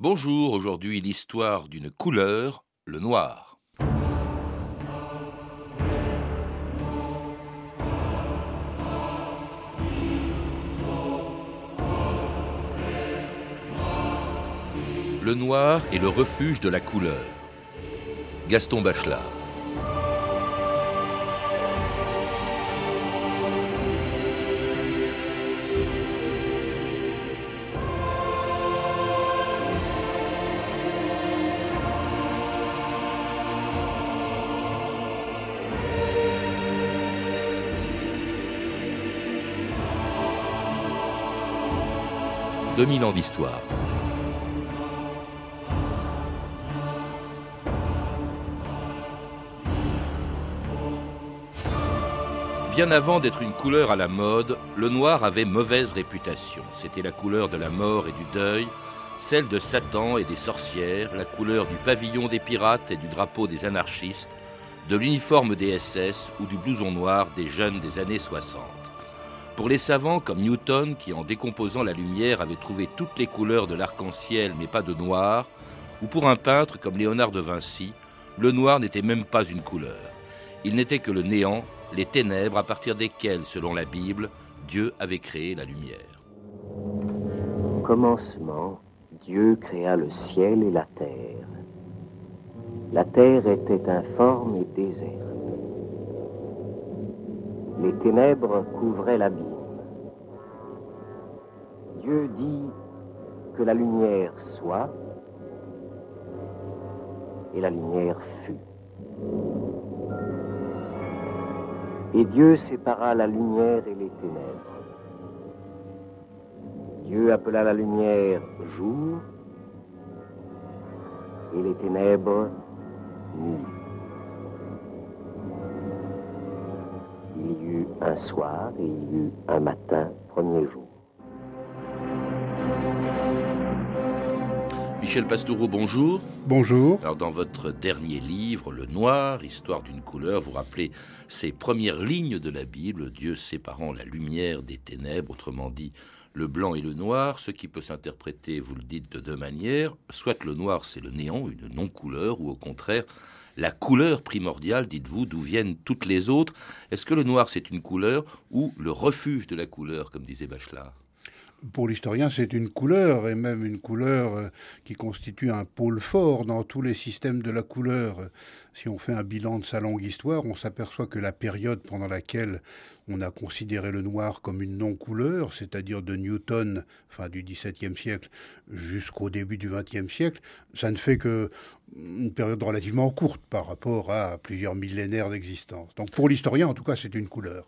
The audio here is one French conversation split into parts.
Bonjour, aujourd'hui l'histoire d'une couleur, le noir. Le noir est le refuge de la couleur. Gaston Bachelard. 2000 ans d'histoire. Bien avant d'être une couleur à la mode, le noir avait mauvaise réputation. C'était la couleur de la mort et du deuil, celle de Satan et des sorcières, la couleur du pavillon des pirates et du drapeau des anarchistes, de l'uniforme des SS ou du blouson noir des jeunes des années 60. Pour les savants comme Newton, qui en décomposant la lumière avait trouvé toutes les couleurs de l'arc-en-ciel mais pas de noir, ou pour un peintre comme Léonard de Vinci, le noir n'était même pas une couleur. Il n'était que le néant, les ténèbres à partir desquelles, selon la Bible, Dieu avait créé la lumière. Au commencement, Dieu créa le ciel et la terre. La terre était informe et déserte les ténèbres couvraient l'abîme. Dieu dit que la lumière soit, et la lumière fut. Et Dieu sépara la lumière et les ténèbres. Dieu appela la lumière jour et les ténèbres nuit. Un soir et il y eut un matin, premier jour. Michel Pastoureau, bonjour. Bonjour. Alors, dans votre dernier livre, Le Noir, Histoire d'une couleur, vous rappelez ces premières lignes de la Bible, Dieu séparant la lumière des ténèbres, autrement dit, le blanc et le noir, ce qui peut s'interpréter, vous le dites, de deux manières. Soit le noir, c'est le néant, une non-couleur, ou au contraire, la couleur primordiale, dites-vous, d'où viennent toutes les autres. Est-ce que le noir, c'est une couleur ou le refuge de la couleur, comme disait Bachelard? Pour l'historien, c'est une couleur, et même une couleur euh, qui constitue un pôle fort dans tous les systèmes de la couleur. Si on fait un bilan de sa longue histoire, on s'aperçoit que la période pendant laquelle on a considéré le noir comme une non-couleur, c'est-à-dire de Newton, fin du XVIIe siècle, jusqu'au début du XXe siècle, ça ne fait que une période relativement courte par rapport à plusieurs millénaires d'existence. Donc pour l'historien, en tout cas, c'est une couleur.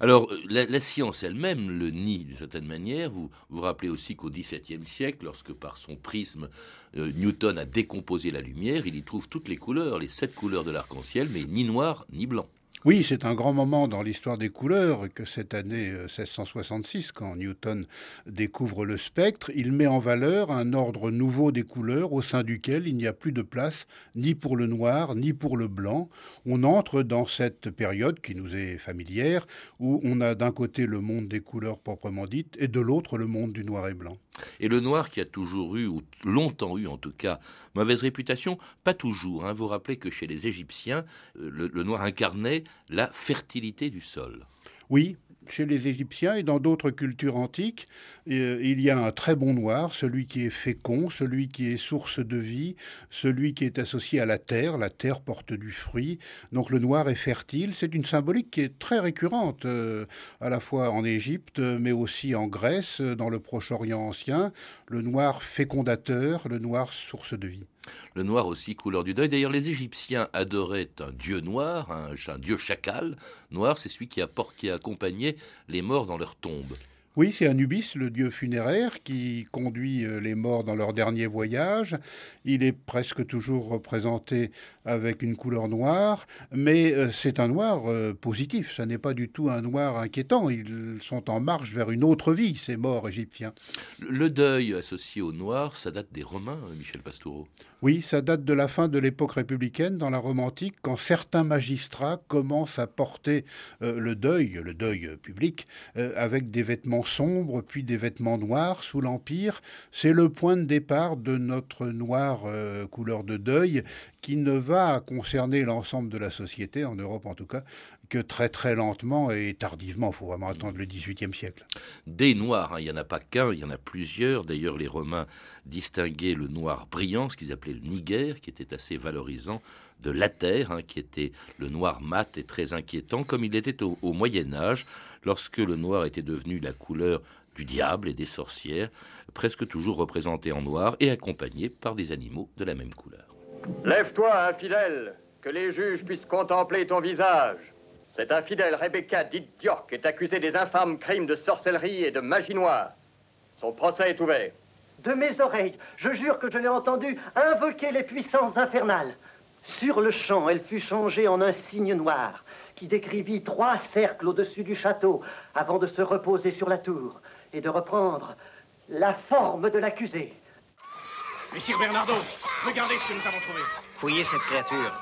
Alors la, science elle-même le nie d'une certaine manière. Vous vous rappelez aussi qu'au XVIIe siècle, lorsque par son prisme euh, Newton a décomposé la lumière, il y trouve toutes les couleurs, les sept couleurs de l'arc-en-ciel, mais ni noir ni blanc. Oui, c'est un grand moment dans l'histoire des couleurs que cette année 1666, euh, quand Newton découvre le spectre, il met en valeur un ordre nouveau des couleurs au sein duquel il n'y a plus de place ni pour le noir ni pour le blanc. On entre dans cette période qui nous est familière, où on a d'un côté le monde des couleurs proprement dites et de l'autre le monde du noir et blanc. Et le noir qui a toujours eu, ou longtemps eu en tout cas, mauvaise réputation, pas toujours. Hein. Vous rappelez que chez les Égyptiens, euh, le noir incarnait la fertilité du sol. Oui, chez les Égyptiens et dans d'autres cultures antiques, euh, il y a un très bon noir, celui qui est fécond, celui qui est source de vie, celui qui est associé à la terre. La terre porte du fruit, donc le noir est fertile. C'est une symbolique qui est très récurrente, euh, à la fois en Égypte, mais aussi en Grèce, dans le Proche-Orient ancien. Le noir fécondateur, le noir source de vie. Le noir aussi, couleur du deuil. D'ailleurs, les Égyptiens adoraient un dieu noir, un, dieu chacal. Noir, c'est celui qui a, qui a accompagné les morts dans leur tombe. Oui, c'est Anubis, le dieu funéraire, qui conduit euh, les morts dans leur dernier voyage. Il est presque toujours représenté avec une couleur noire, mais euh, c'est un noir euh, positif, ce n'est pas du tout un noir inquiétant. Ils sont en marche vers une autre vie, ces morts égyptiens. Le deuil associé au noir, ça date des Romains, Michel Pastoureau? Oui, ça date de la fin de l'époque républicaine, dans la Rome antique, quand certains magistrats commencent à porter le deuil, le deuil public, avec des vêtements sombres, puis des vêtements noirs sous l'Empire. C'est le point de départ de notre noir euh, couleur de deuil qui ne va concerner l'ensemble de la société, en Europe en tout cas, que très très lentement et tardivement. Il faut vraiment attendre le XVIIIe siècle. Des noirs, hein, il n'y en a pas qu'un, il y en a plusieurs. D'ailleurs, les Romains distinguaient le noir brillant, ce qu'ils appelaient le niger, qui était assez valorisant, de la terre, hein, qui était le noir mat et très inquiétant, comme il était au, au Moyen Âge, lorsque le noir était devenu la couleur du diable et des sorcières, presque toujours représenté en noir et accompagné par des animaux de la même couleur. Lève-toi, infidèle, que les juges puissent contempler ton visage. Cette infidèle Rebecca d'Idiorque est accusée des infâmes crimes de sorcellerie et de magie noire. Son procès est ouvert. De mes oreilles, je jure que je l'ai entendu invoquer les puissances infernales. Sur le champ, elle fut changée en un cygne noir qui décrivit trois cercles au-dessus du château avant de se reposer sur la tour et de reprendre la forme de l'accusé. Messire Bernardo, regardez ce que nous avons trouvé. Fouillez cette créature.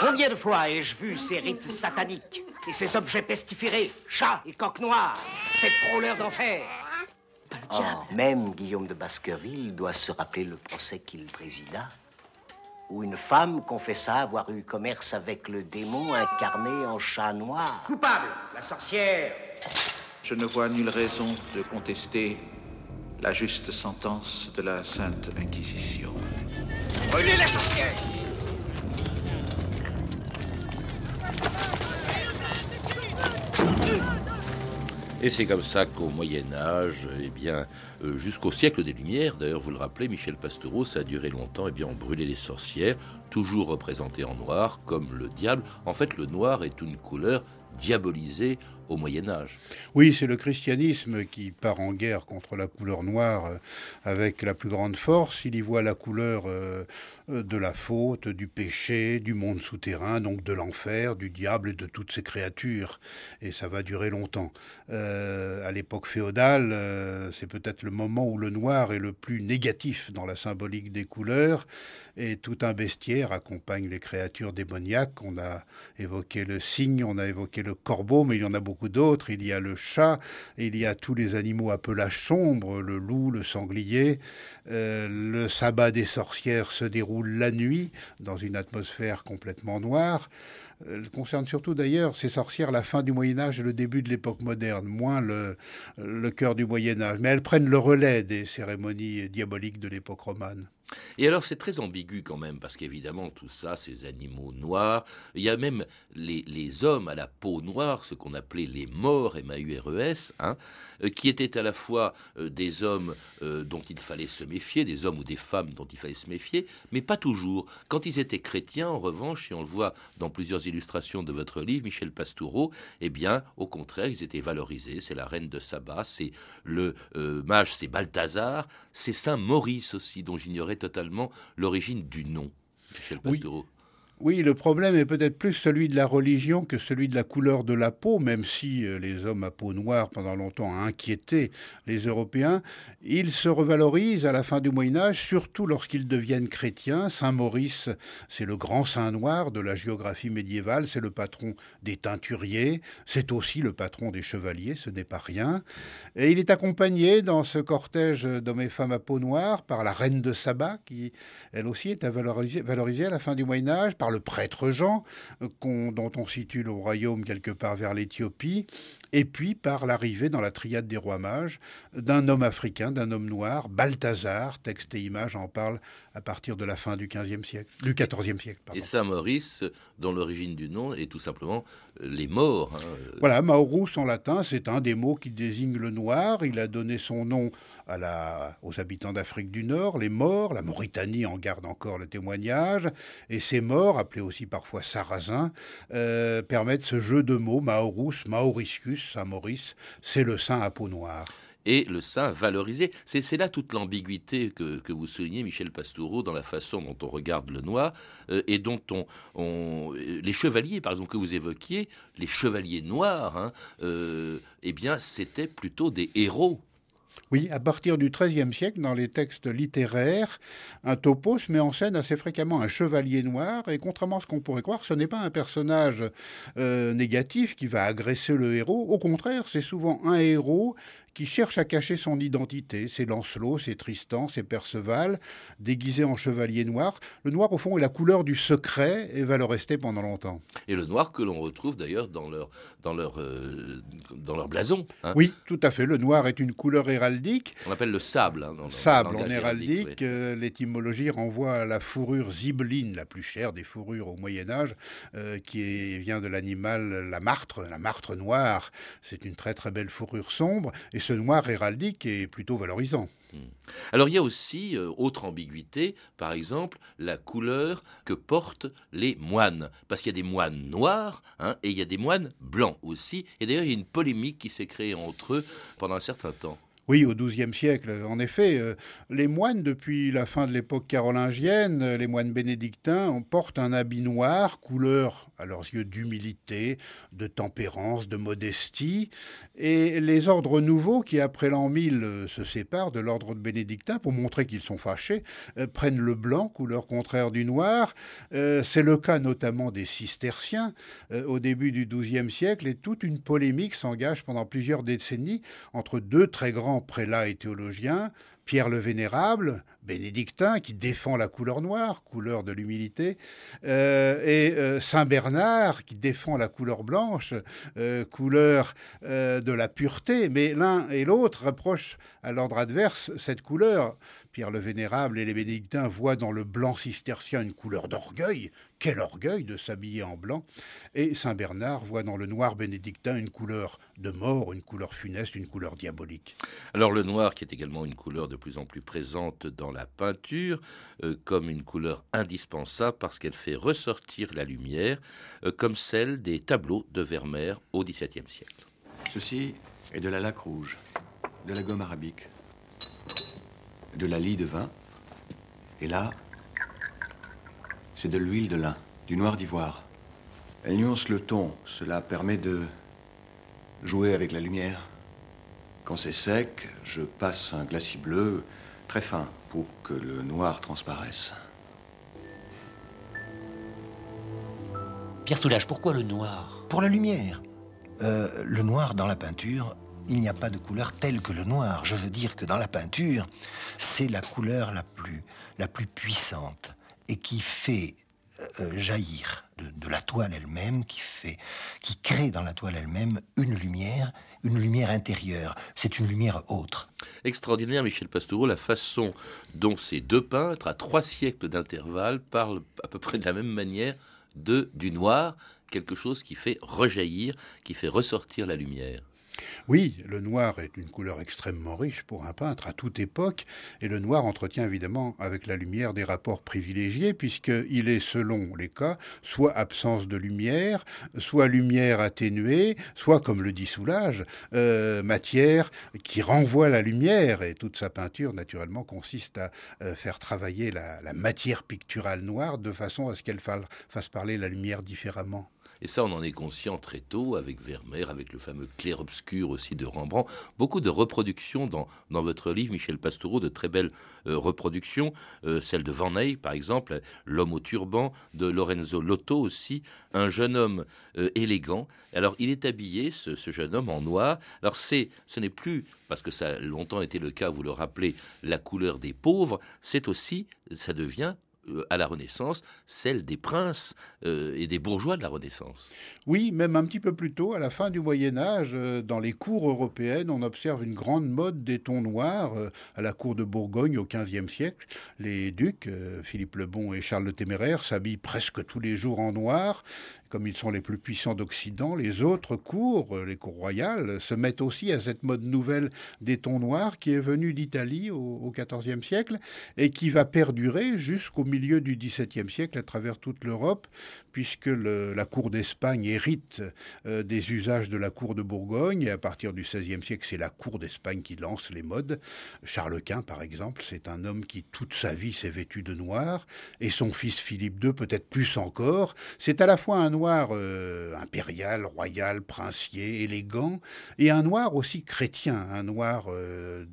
Combien de fois ai-je vu ces rites sataniques et ces objets pestiférés, chats et coqs noirs, ces frôleurs d'enfer? Oh, même Guillaume de Baskerville doit se rappeler le procès qu'il présida, où une femme confessa avoir eu commerce avec le démon incarné en chat noir. Coupable, la sorcière. Je ne vois nulle raison de contester la juste sentence de la Sainte Inquisition. Brûlez la sorcière Et c'est comme ça qu'au Moyen Âge, eh bien, euh, jusqu'au siècle des Lumières, d'ailleurs vous le rappelez, Michel Pastoureau, ça a duré longtemps, eh bien, on brûlait les sorcières, toujours représentées en noir, comme le diable. En fait, le noir est une couleur diabolisée Moyen Âge. Oui, c'est le christianisme qui part en guerre contre la couleur noire euh, avec la plus grande force. Il y voit la couleur euh, euh, de la faute, du péché, du monde souterrain, donc de l'enfer, du diable et de toutes ces créatures. Et ça va durer longtemps. à l'époque féodale, c'est peut-être le moment où le noir est le plus négatif dans la symbolique des couleurs. Et tout un bestiaire accompagne les créatures démoniaques. On a évoqué le cygne, on a évoqué le corbeau, mais il y en a beaucoup beaucoup d'autres. Il y a le chat, il y a tous les animaux à pelage sombre, le loup, le sanglier. Euh, le sabbat des sorcières se déroule la nuit dans une atmosphère complètement noire. Elle concerne surtout d'ailleurs ces sorcières la fin du Moyen Âge et le début de l'époque moderne, moins le, le cœur du Moyen Âge. Mais elles prennent le relais des cérémonies diaboliques de l'époque romane. Et alors c'est très ambigu quand même, parce qu'évidemment tout ça, ces animaux noirs, il y a même les, hommes à la peau noire, ce qu'on appelait les morts, M-A-U-R-E-S, hein, euh, qui étaient à la fois euh, des hommes euh, dont il fallait se méfier, des hommes ou des femmes dont il fallait se méfier, mais pas toujours. Quand ils étaient chrétiens, en revanche, et on le voit dans plusieurs illustrations de votre livre, Michel Pastoureau, eh bien, au contraire, ils étaient valorisés. C'est la reine de Saba, c'est le mage, c'est Balthazar, c'est Saint Maurice aussi, dont j'ignorais totalement l'origine du nom, Michel Pastoureau. Oui, le problème est peut-être plus celui de la religion que celui de la couleur de la peau, même si euh, les hommes à peau noire pendant longtemps ont inquiété les Européens. Ils se revalorisent à la fin du Moyen Âge, surtout lorsqu'ils deviennent chrétiens. Saint Maurice, c'est le grand saint noir de la géographie médiévale, c'est le patron des teinturiers, c'est aussi le patron des chevaliers, ce n'est pas rien. Et il est accompagné dans ce cortège d'hommes et femmes à peau noire par la reine de Saba, qui elle aussi est valorisée à la fin du Moyen Âge, par le prêtre Jean, euh, dont on situe le royaume quelque part vers l'Éthiopie, et puis par l'arrivée dans la triade des rois mages d'un homme africain, d'un homme noir, Balthazar, texte et image en parle à partir de la fin du 15e siècle, du 14e siècle. Et Saint-Maurice, dont l'origine du nom est tout simplement euh, les morts. Hein. Voilà, Maurus en latin, c'est un des mots qui désigne le noir. Il a donné son nom aux habitants d'Afrique du Nord, les morts. La Mauritanie en garde encore le témoignage. Et ces morts, appelés aussi parfois sarrasins, euh, permettent ce jeu de mots, Maurus, Mauriscus, Saint-Maurice, c'est le saint à peau noire et le saint valorisé. C'est là toute l'ambiguïté que, vous soulignez, Michel Pastoureau, dans la façon dont on regarde le noir euh, et dont on, Les chevaliers, par exemple, que vous évoquiez, les chevaliers noirs, hein, euh, eh bien, c'était plutôt des héros. Oui, à partir du XIIIe siècle, dans les textes littéraires, un topos met en scène assez fréquemment un chevalier noir, et contrairement à ce qu'on pourrait croire, ce n'est pas un personnage euh, négatif qui va agresser le héros, au contraire, c'est souvent un héros qui cherche à cacher son identité. C'est Lancelot, c'est Tristan, c'est Perceval, déguisé en chevalier noir. Le noir, au fond, est la couleur du secret et va le rester pendant longtemps. Et le noir que l'on retrouve d'ailleurs dans leur, dans leur, euh, dans leur blason. Hein. Oui, tout à fait. Le noir est une couleur héraldique. On appelle le sable. Hein, sable en héraldique. Euh, l'étymologie renvoie à la fourrure zibeline, la plus chère des fourrures au Moyen Âge, euh, qui vient de l'animal la martre, la martre noire. C'est une très très belle fourrure sombre. Et ce noir héraldique est plutôt valorisant. Hmm. Alors il y a aussi, euh, autre ambiguïté, par exemple, la couleur que portent les moines. Parce qu'il y a des moines noirs hein, et il y a des moines blancs aussi. Et d'ailleurs, il y a une polémique qui s'est créée entre eux pendant un certain temps. Oui, au XIIe siècle, en effet, euh, les moines, depuis la fin de l'époque carolingienne, euh, les moines bénédictins, portent un habit noir, couleur, à leurs yeux, d'humilité, de tempérance, de modestie. Et les ordres nouveaux, qui après l'an 1000 euh, se séparent de l'ordre bénédictin pour montrer qu'ils sont fâchés, prennent le blanc, couleur contraire du noir. C'est le cas notamment des cisterciens au début du XIIe siècle, et toute une polémique s'engage pendant plusieurs décennies entre deux très grands prélat et théologien, Pierre le Vénérable, bénédictin, qui défend la couleur noire, couleur de l'humilité, euh, et euh, Saint Bernard, qui défend la couleur blanche, euh, couleur de la pureté. Mais l'un et l'autre reprochent à l'ordre adverse cette couleur. Pierre le Vénérable et les bénédictins voient dans le blanc cistercien une couleur d'orgueil. Quel orgueil de s'habiller en blanc. Et Saint Bernard voit dans le noir bénédictin une couleur de mort, une couleur funeste, une couleur diabolique. Alors le noir, qui est également une couleur de plus en plus présente dans la peinture, euh, comme une couleur indispensable parce qu'elle fait ressortir la lumière, euh, comme celle des tableaux de Vermeer au XVIIe siècle. Ceci est de la laque rouge, de la gomme arabique, de la lie de vin. Et là, c'est de l'huile de lin, du noir d'ivoire. Elle nuance le ton. Cela permet de jouer avec la lumière. Quand c'est sec, je passe un glacis bleu très fin pour que le noir transparaisse. Pierre Soulage, pourquoi le noir? Pour la lumière. Euh, le noir dans la peinture il n'y a pas de couleur telle que le noir. Je veux dire que dans la peinture, c'est la couleur la plus, la plus puissante et qui fait euh, jaillir de, la toile elle-même, qui fait, qui crée dans la toile elle-même une lumière, une lumière intérieure. C'est une lumière autre. Extraordinaire, Michel Pastoureau, la façon dont ces deux peintres, à trois siècles d'intervalle, parlent à peu près de la même manière de du noir, quelque chose qui fait rejaillir, qui fait ressortir la lumière. Oui, le noir est une couleur extrêmement riche pour un peintre à toute époque, et le noir entretient évidemment avec la lumière des rapports privilégiés, puisqu'il est, selon les cas, soit absence de lumière, soit lumière atténuée, soit, comme le dit Soulage, euh, matière qui renvoie la lumière, et toute sa peinture, naturellement, consiste à euh, faire travailler la, la matière picturale noire de façon à ce qu'elle fasse parler la lumière différemment. Et ça, on en est conscient très tôt avec Vermeer, avec le fameux clair-obscur aussi de Rembrandt. Beaucoup de reproductions dans, dans votre livre, Michel Pastoureau, de très belles euh, reproductions. Euh, celle de Van Eyck, par exemple, L'homme au turban, de Lorenzo Lotto aussi, un jeune homme euh, élégant. Alors, il est habillé, ce, ce jeune homme, en noir. Alors, c'est, ce n'est plus, parce que ça a longtemps été le cas, vous le rappelez, la couleur des pauvres, c'est aussi, ça devient à la Renaissance, celle des princes euh, et des bourgeois de la Renaissance. Oui, même un petit peu plus tôt, à la fin du Moyen Âge, euh, dans les cours européennes, on observe une grande mode des tons noirs. à la cour de Bourgogne au XVe siècle, les ducs, Philippe le Bon et Charles le Téméraire, s'habillent presque tous les jours en noir comme ils sont les plus puissants d'Occident, les autres cours, les cours royales, se mettent aussi à cette mode nouvelle des tons noirs qui est venue d'Italie au XIVe siècle et qui va perdurer jusqu'au milieu du XVIIe siècle à travers toute l'Europe, puisque la cour d'Espagne hérite euh, des usages de la cour de Bourgogne, et à partir du XVIe siècle, c'est la cour d'Espagne qui lance les modes. Charles Quint, par exemple, c'est un homme qui toute sa vie s'est vêtu de noir, et son fils Philippe II, peut-être plus encore. C'est à la fois un noir euh, impérial, royal, princier, élégant, et un noir aussi chrétien, un noir... Euh,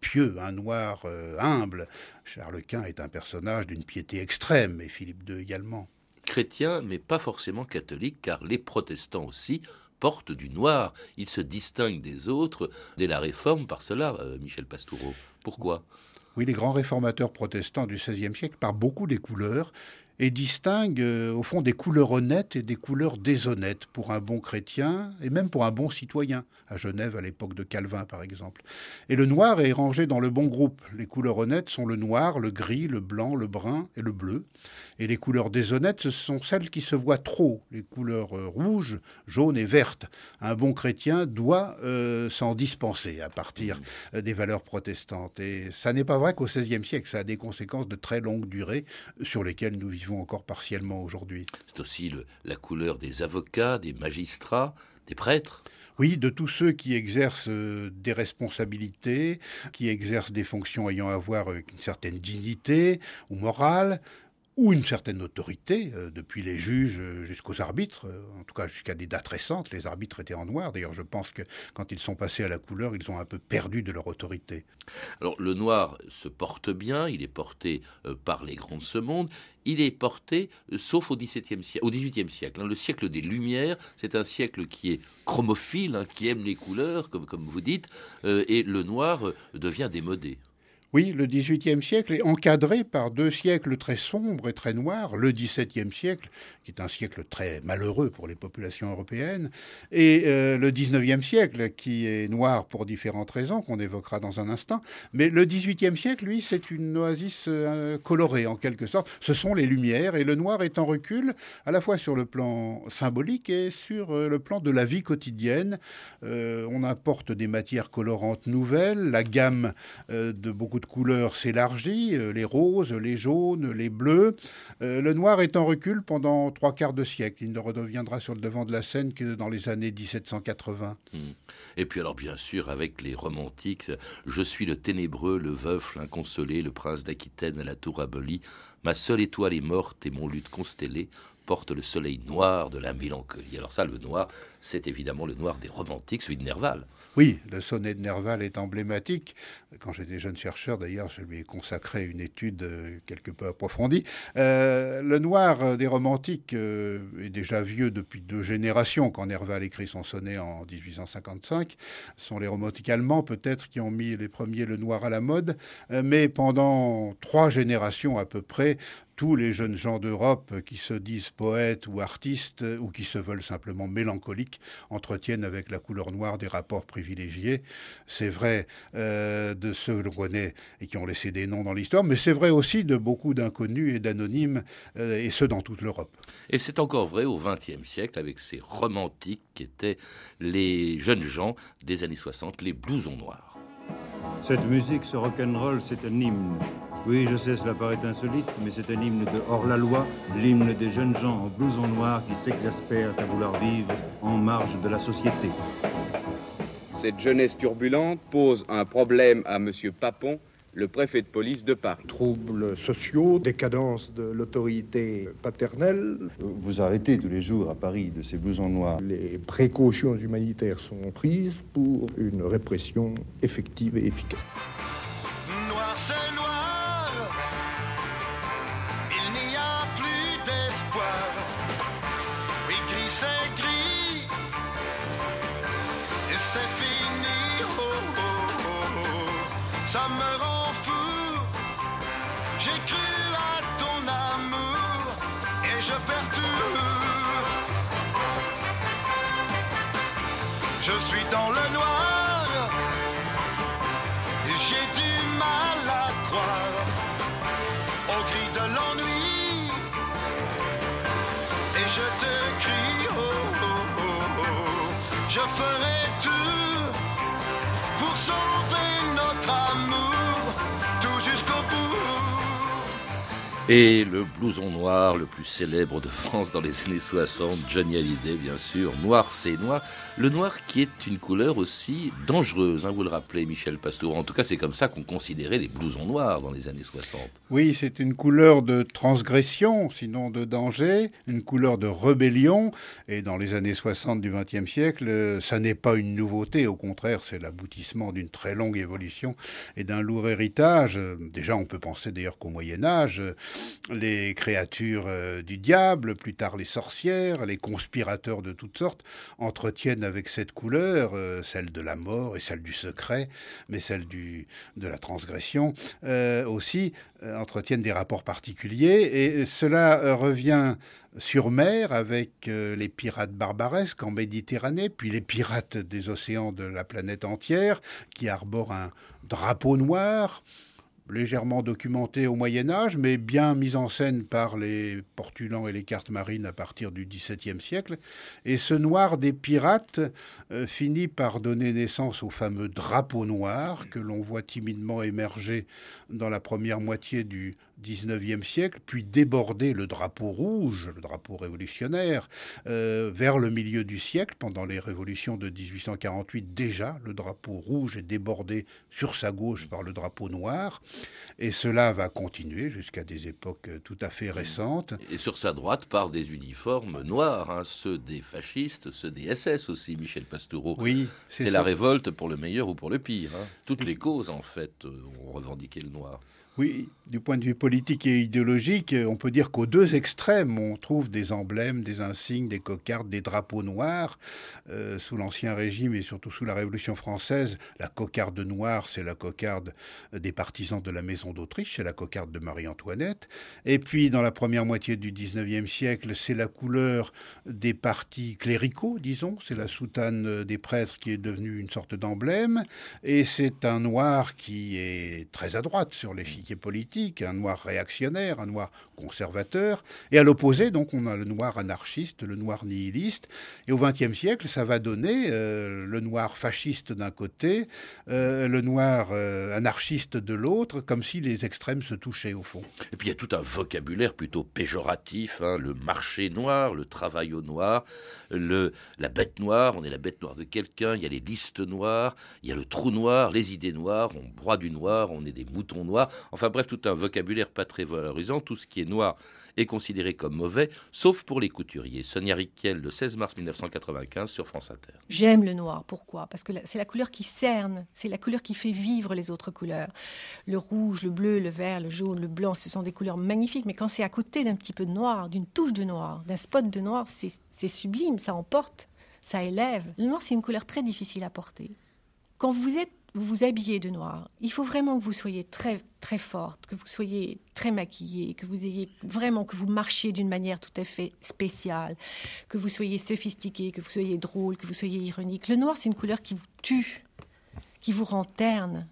pieux, un noir humble. Charles Quint est un personnage d'une piété extrême, et Philippe II également chrétien, mais pas forcément catholique, car les protestants aussi porte du noir. Il se distingue des autres dès la Réforme par cela, euh, Michel Pastoureau. Pourquoi? Oui, les grands réformateurs protestants du XVIe siècle parlent beaucoup des couleurs et distingue euh, au fond des couleurs honnêtes et des couleurs déshonnêtes pour un bon chrétien et même pour un bon citoyen, à Genève à l'époque de Calvin par exemple. Et le noir est rangé dans le bon groupe. Les couleurs honnêtes sont le noir, le gris, le blanc, le brun et le bleu. Et les couleurs déshonnêtes, ce sont celles qui se voient trop, les couleurs euh, rouges, jaunes et vertes. Un bon chrétien doit euh, s'en dispenser à partir des valeurs protestantes. Et ça n'est pas vrai qu'au XVIe siècle, ça a des conséquences de très longue durée sur lesquelles nous vivons encore partiellement aujourd'hui. C'est aussi la couleur des avocats, des magistrats, des prêtres. Oui, de tous ceux qui exercent euh, des responsabilités, qui exercent des fonctions ayant à voir avec une certaine dignité ou morale, ou une certaine autorité, euh, depuis les juges euh, jusqu'aux arbitres, euh, en tout cas jusqu'à des dates récentes, les arbitres étaient en noir. D'ailleurs, je pense que quand ils sont passés à la couleur, ils ont un peu perdu de leur autorité. Alors, le noir se porte bien, il est porté par les grands de ce monde, il est porté, sauf au XVIIe siècle, au XVIIIe siècle. Hein. le siècle des Lumières, c'est un siècle qui est chromophile, hein, qui aime les couleurs, comme, comme vous dites, et le noir devient démodé. Oui, le XVIIIe siècle est encadré par deux siècles très sombres et très noirs, le XVIIe siècle, qui est un siècle très malheureux pour les populations européennes, et euh, le XIXe siècle, qui est noir pour différentes raisons, qu'on évoquera dans un instant. Mais le XVIIIe siècle, lui, c'est une oasis euh, colorée, en quelque sorte. Ce sont les Lumières, et le noir est en recul, à la fois sur le plan symbolique et sur euh, le plan de la vie quotidienne. on apporte des matières colorantes nouvelles, la gamme de beaucoup de couleurs s'élargit, euh, les roses, les jaunes, les bleus. Euh, le noir est en recul pendant trois quarts de siècle. Il ne redeviendra sur le devant de la scène que dans les années 1780. Hmm. Et puis alors bien sûr avec les romantiques, je suis le ténébreux, le veuf, l'inconsolé, le prince d'Aquitaine à la tour abolie. Ma seule étoile est morte et mon lutte constellé porte le soleil noir de la mélancolie. Alors ça, le noir, c'est évidemment le noir des romantiques, celui de Nerval. Oui, le sonnet de Nerval est emblématique. Quand j'étais jeune chercheur, d'ailleurs, je lui ai consacré une étude euh, quelque peu approfondie. Euh, le noir des romantiques euh, est déjà vieux depuis deux générations. Quand Nerval écrit son sonnet en 1855, ce sont les romantiques allemands peut-être qui ont mis les premiers le noir à la mode. mais pendant trois générations à peu près, tous les jeunes gens d'Europe qui se disent poètes ou artistes ou qui se veulent simplement mélancoliques entretiennent avec la couleur noire des rapports privilégiés. C'est vrai euh, de ceux connaît et qui ont laissé des noms dans l'histoire, mais c'est vrai aussi de beaucoup d'inconnus et d'anonymes, euh, et ce dans toute l'Europe. Et c'est encore vrai au XXe siècle avec ces romantiques qui étaient les jeunes gens des années 60, les blousons noirs. Cette musique, ce rock'n'roll, c'est un hymne oui, je sais, cela paraît insolite, mais c'est un hymne de hors-la-loi, l'hymne des jeunes gens en blouson noir qui s'exaspèrent à vouloir vivre en marge de la société. Cette jeunesse turbulente pose un problème à M. Papon, le préfet de police de Paris. Troubles sociaux, décadence de l'autorité paternelle. Vous arrêtez tous les jours à Paris de ces blousons noirs. Les précautions humanitaires sont prises pour une répression effective et efficace. Dans le noir. J'ai du mal à croire au cri de l'ennui. Et je te crie, oh, oh, oh, oh. je ferai Et le blouson noir le plus célèbre de France dans les années 60, Johnny Hallyday bien sûr, Noir c'est noir. Le noir qui est une couleur aussi dangereuse, hein, vous le rappelez Michel Pastour. En tout cas, c'est comme ça qu'on considérait les blousons noirs dans les années 60. Oui, c'est une couleur de transgression, sinon de danger, une couleur de rébellion. Et dans les années 60 du XXe siècle, ça n'est pas une nouveauté, au contraire, c'est l'aboutissement d'une très longue évolution et d'un lourd héritage. Déjà, on peut penser d'ailleurs qu'au Moyen Âge, les créatures euh, du diable, plus tard les sorcières, les conspirateurs de toutes sortes, entretiennent avec cette couleur, euh, celle de la mort et celle du secret, mais celle de la transgression euh, aussi, entretiennent des rapports particuliers. Et cela revient sur mer avec les pirates barbaresques en Méditerranée, puis les pirates des océans de la planète entière, qui arborent un drapeau noir légèrement documenté au Moyen Âge, mais bien mis en scène par les portulans et les cartes marines à partir du XVIIe siècle. Et ce noir des pirates euh, finit par donner naissance au fameux drapeau noir que l'on voit timidement émerger dans la première moitié du 19e siècle, puis déborder le drapeau rouge, le drapeau révolutionnaire, euh, vers le milieu du siècle, pendant les révolutions de 1848, déjà le drapeau rouge est débordé sur sa gauche par le drapeau noir, et cela va continuer jusqu'à des époques tout à fait récentes. Et sur sa droite par des uniformes noirs, hein, ceux des fascistes, ceux des SS aussi, Michel Pastoureau. Oui, c'est la révolte pour le meilleur ou pour le pire. Hein. Toutes les causes, en fait, euh, ont revendiqué le noir. Oui, du point de vue politique et idéologique, on peut dire qu'aux deux extrêmes, on trouve des emblèmes, des insignes, des cocardes, des drapeaux noirs. Euh, sous l'Ancien Régime et surtout sous la Révolution française, la cocarde noire, c'est la cocarde des partisans de la Maison d'Autriche, c'est la cocarde de Marie-Antoinette. Et puis, dans la première moitié du XIXe siècle, c'est la couleur des partis cléricaux, disons. C'est la soutane des prêtres qui est devenue une sorte d'emblème. Et c'est un noir qui est très à droite sur les politique, un noir réactionnaire, un noir conservateur. Et à l'opposé, donc, on a le noir anarchiste, le noir nihiliste. Et au XXe siècle, ça va donner euh, le noir fasciste d'un côté, euh, le noir euh, anarchiste de l'autre, comme si les extrêmes se touchaient au fond. Et puis il y a tout un vocabulaire plutôt péjoratif, hein, le marché noir, le travail au noir, la bête noire, on est la bête noire de quelqu'un, il y a les listes noires, il y a le trou noir, les idées noires, on broie du noir, on est des moutons noirs. Enfin bref, tout un vocabulaire pas très valorisant. Tout ce qui est noir est considéré comme mauvais, sauf pour les couturiers. Sonia Riquel, le 16 mars 1995 sur France Inter. J'aime le noir. Pourquoi? Parce que c'est la couleur qui cerne, c'est la couleur qui fait vivre les autres couleurs. Le rouge, le bleu, le vert, le jaune, le blanc, ce sont des couleurs magnifiques, mais quand c'est à côté d'un petit peu de noir, d'une touche de noir, d'un spot de noir, c'est sublime, ça emporte, ça élève. Le noir, c'est une couleur très difficile à porter. Quand vous êtes vous vous habillez de noir, il faut vraiment que vous soyez très très forte, que vous soyez très maquillée, que vous ayez vraiment que vous marchiez d'une manière tout à fait spéciale, que vous soyez sophistiqué, que vous soyez drôle, que vous soyez ironique. Le noir, c'est une couleur qui vous tue, qui vous rend terne,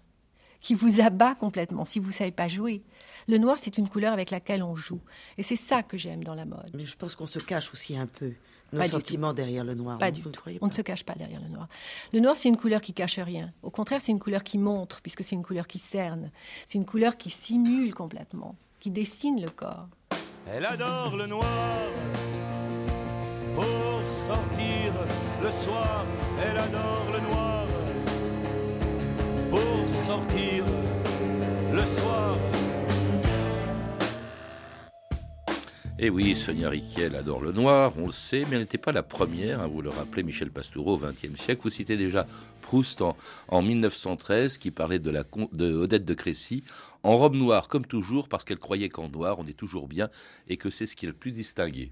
qui vous abat complètement si vous savez pas jouer. Le noir, c'est une couleur avec laquelle on joue, et c'est ça que j'aime dans la mode. Mais je pense qu'on se cache aussi un peu nos sentiments derrière le noir. Pas du tout. On ne se cache pas derrière le noir. Le noir, c'est une couleur qui cache rien. Au contraire, c'est une couleur qui montre, puisque c'est une couleur qui cerne. C'est une couleur qui simule complètement, qui dessine le corps. Elle adore le noir. Pour sortir le soir, elle adore le noir. Pour sortir le soir. Et eh oui, Sonia Riquel adore le noir, on le sait, mais elle n'était pas la première, vous le rappelez, Michel Pastoureau au XXe siècle. Vous citez déjà Proust en, 1913 qui parlait de, la, de Odette de Crécy en robe noire, comme toujours, parce qu'elle croyait qu'en noir on est toujours bien et que c'est ce qui est le plus distingué.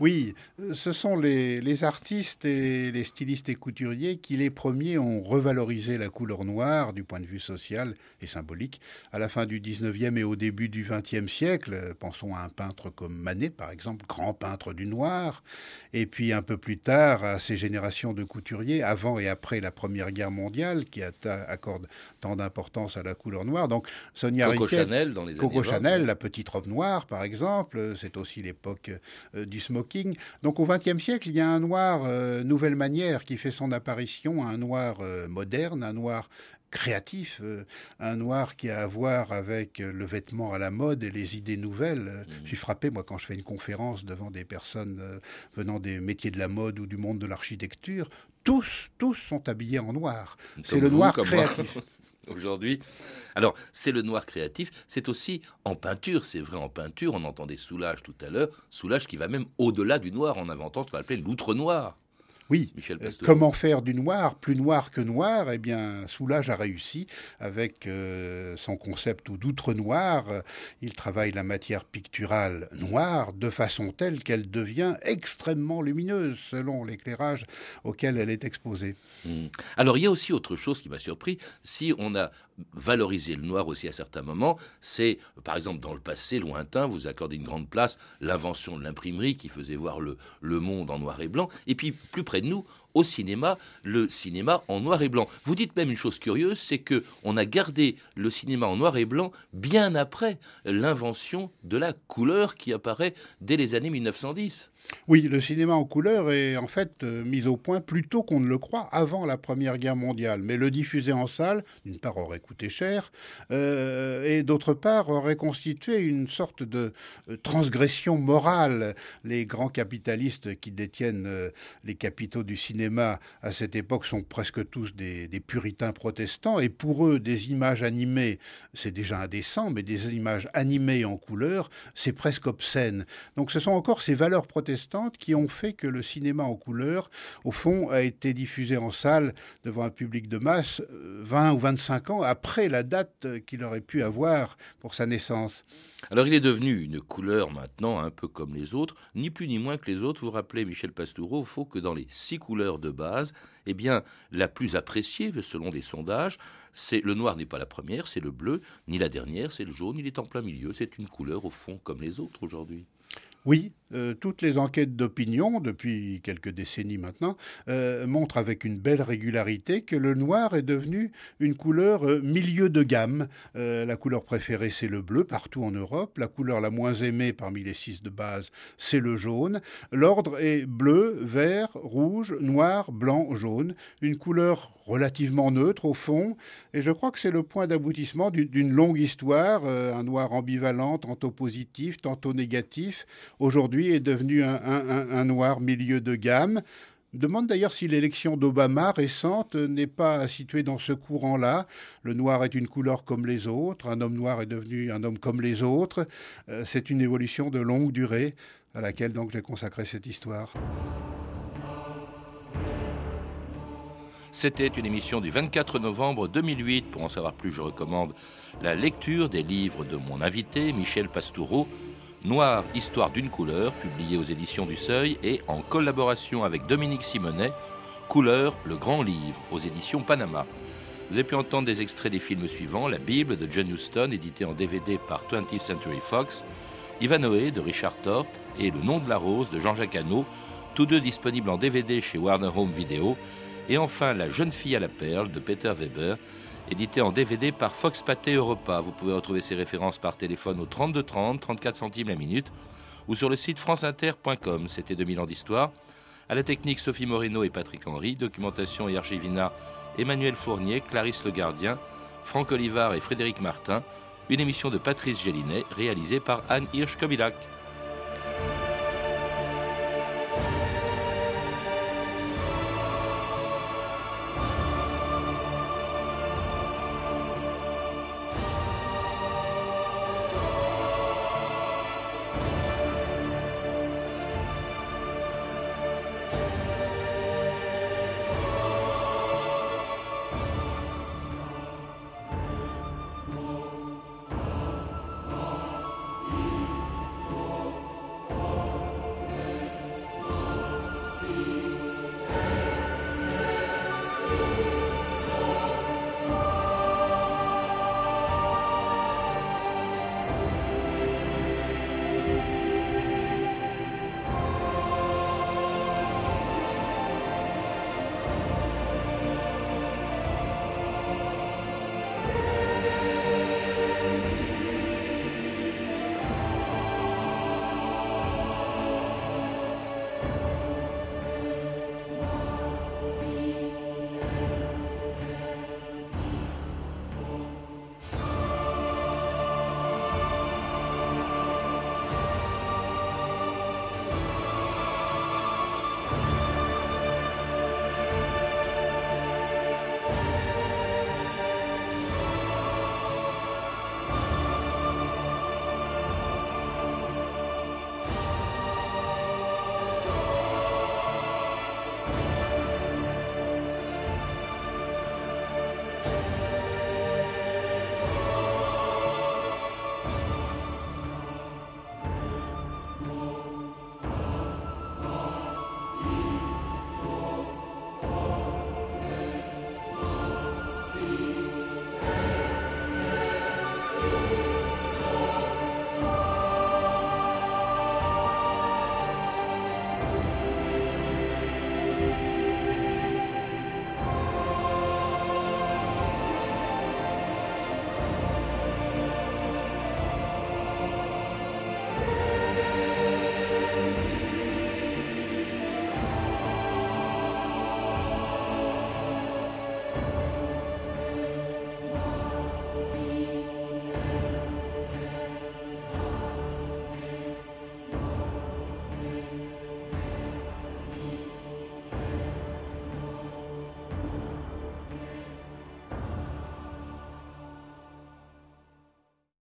Oui, ce sont les, artistes et les stylistes et couturiers qui, les premiers, ont revalorisé la couleur noire du point de vue social et symbolique à la fin du 19e et au début du 20e siècle. Pensons à un peintre comme Manet, par exemple, grand peintre du noir. Et puis un peu plus tard, à ces générations de couturiers, avant et après la Première Guerre mondiale, qui accordent tant d'importance à la couleur noire. Donc Sonia Coco Chanel dans les Coco Chanel, la petite robe noire, par exemple. C'est aussi l'époque euh, du smoking donc au XXe siècle, il y a un noir euh, nouvelle manière qui fait son apparition, un noir euh, moderne, un noir créatif, euh, un noir qui a à voir avec le vêtement à la mode et les idées nouvelles. Mmh. Je suis frappé, moi, quand je fais une conférence devant des personnes venant des métiers de la mode ou du monde de l'architecture, tous, tous sont habillés en noir. C'est le noir créatif. aujourd'hui. Alors, c'est le noir créatif, c'est aussi en peinture, c'est vrai en peinture, on entendait Soulage tout à l'heure, Soulage qui va même au-delà du noir en inventant ce qu'on appelait l'outre-noir. Oui. Michel Euh, comment faire du noir plus noir que noir? Eh bien, Soulage a réussi avec euh, son concept d'outre-noir. Il travaille la matière picturale noire de façon telle qu'elle devient extrêmement lumineuse selon l'éclairage auquel elle est exposée. Hmm. Alors il y a aussi autre chose qui m'a surpris. Si on a valorisé le noir aussi à certains moments, c'est par exemple dans le passé lointain, vous accordez une grande place, l'invention de l'imprimerie qui faisait voir le, le monde en noir et blanc, et puis plus près nous, au cinéma, le cinéma en noir et blanc. Vous dites même une chose curieuse, c'est que on a gardé le cinéma en noir et blanc bien après l'invention de la couleur qui apparaît dès les années 1910. Oui, le cinéma en couleur est en fait euh, mis au point plus tôt qu'on ne le croit avant la Première Guerre mondiale. Mais le diffuser en salle, d'une part, aurait coûté cher, euh, et d'autre part, aurait constitué une sorte de euh, transgression morale. Les grands capitalistes qui détiennent les capitaux du cinéma à cette époque sont presque tous des, puritains protestants, et pour eux, des images animées, c'est déjà indécent, mais des images animées en couleur, c'est presque obscène. Donc ce sont encore ces valeurs protestantes qui ont fait que le cinéma en couleur, au fond, a été diffusé en salle devant un public de masse euh, 20 ou 25 ans après la date euh, qu'il aurait pu avoir pour sa naissance. Alors il est devenu une couleur maintenant un peu comme les autres, ni plus ni moins que les autres. Vous rappelez Michel Pastoureau, faut que dans les six couleurs de base, eh bien la plus appréciée selon des sondages, c'est le noir n'est pas la première, c'est le bleu, ni la dernière, c'est le jaune. Il est en plein milieu. C'est une couleur au fond comme les autres aujourd'hui. Oui, euh, toutes les enquêtes d'opinion, depuis quelques décennies maintenant, euh, montrent avec une belle régularité que le noir est devenu une couleur euh, milieu de gamme. La couleur préférée, c'est le bleu partout en Europe. La couleur la moins aimée parmi les six de base, c'est le jaune. L'ordre est bleu, vert, rouge, noir, blanc, jaune. Une couleur relativement neutre au fond. Et je crois que c'est le point d'aboutissement d'une longue histoire, un noir ambivalent, tantôt positif, tantôt négatif. Aujourd'hui est devenu un, noir milieu de gamme. Demande d'ailleurs si l'élection d'Obama récente n'est pas située dans ce courant-là. Le noir est une couleur comme les autres, un homme noir est devenu un homme comme les autres. Euh, c'est une évolution de longue durée à laquelle donc j'ai consacré cette histoire. C'était une émission du 24 novembre 2008. Pour en savoir plus, je recommande la lecture des livres de mon invité, Michel Pastoureau, Noir, Histoire d'une couleur, publié aux éditions du Seuil, et en collaboration avec Dominique Simonet, Couleur, le grand livre, aux éditions Panama. Vous avez pu entendre des extraits des films suivants La Bible de John Huston, édité en DVD par 20th Century Fox, Ivanhoe de Richard Thorpe et Le nom de la rose de Jean-Jacques Hano, tous deux disponibles en DVD chez Warner Home Video, et enfin La jeune fille à la perle de Peter Weber, édité en DVD par Fox Pathé Europa. Vous pouvez retrouver ces références par téléphone au 32 30, 34 centimes la minute, ou sur le site franceinter.com. C'était 2000 ans d'histoire. À la technique, Sophie Moreno et Patrick Henry. Documentation et archivina, Emmanuel Fournier, Clarisse Le Gardien, Franck Olivard et Frédéric Martin. Une émission de Patrice Gélinet, réalisée par Anne Hirsch-Kobilac.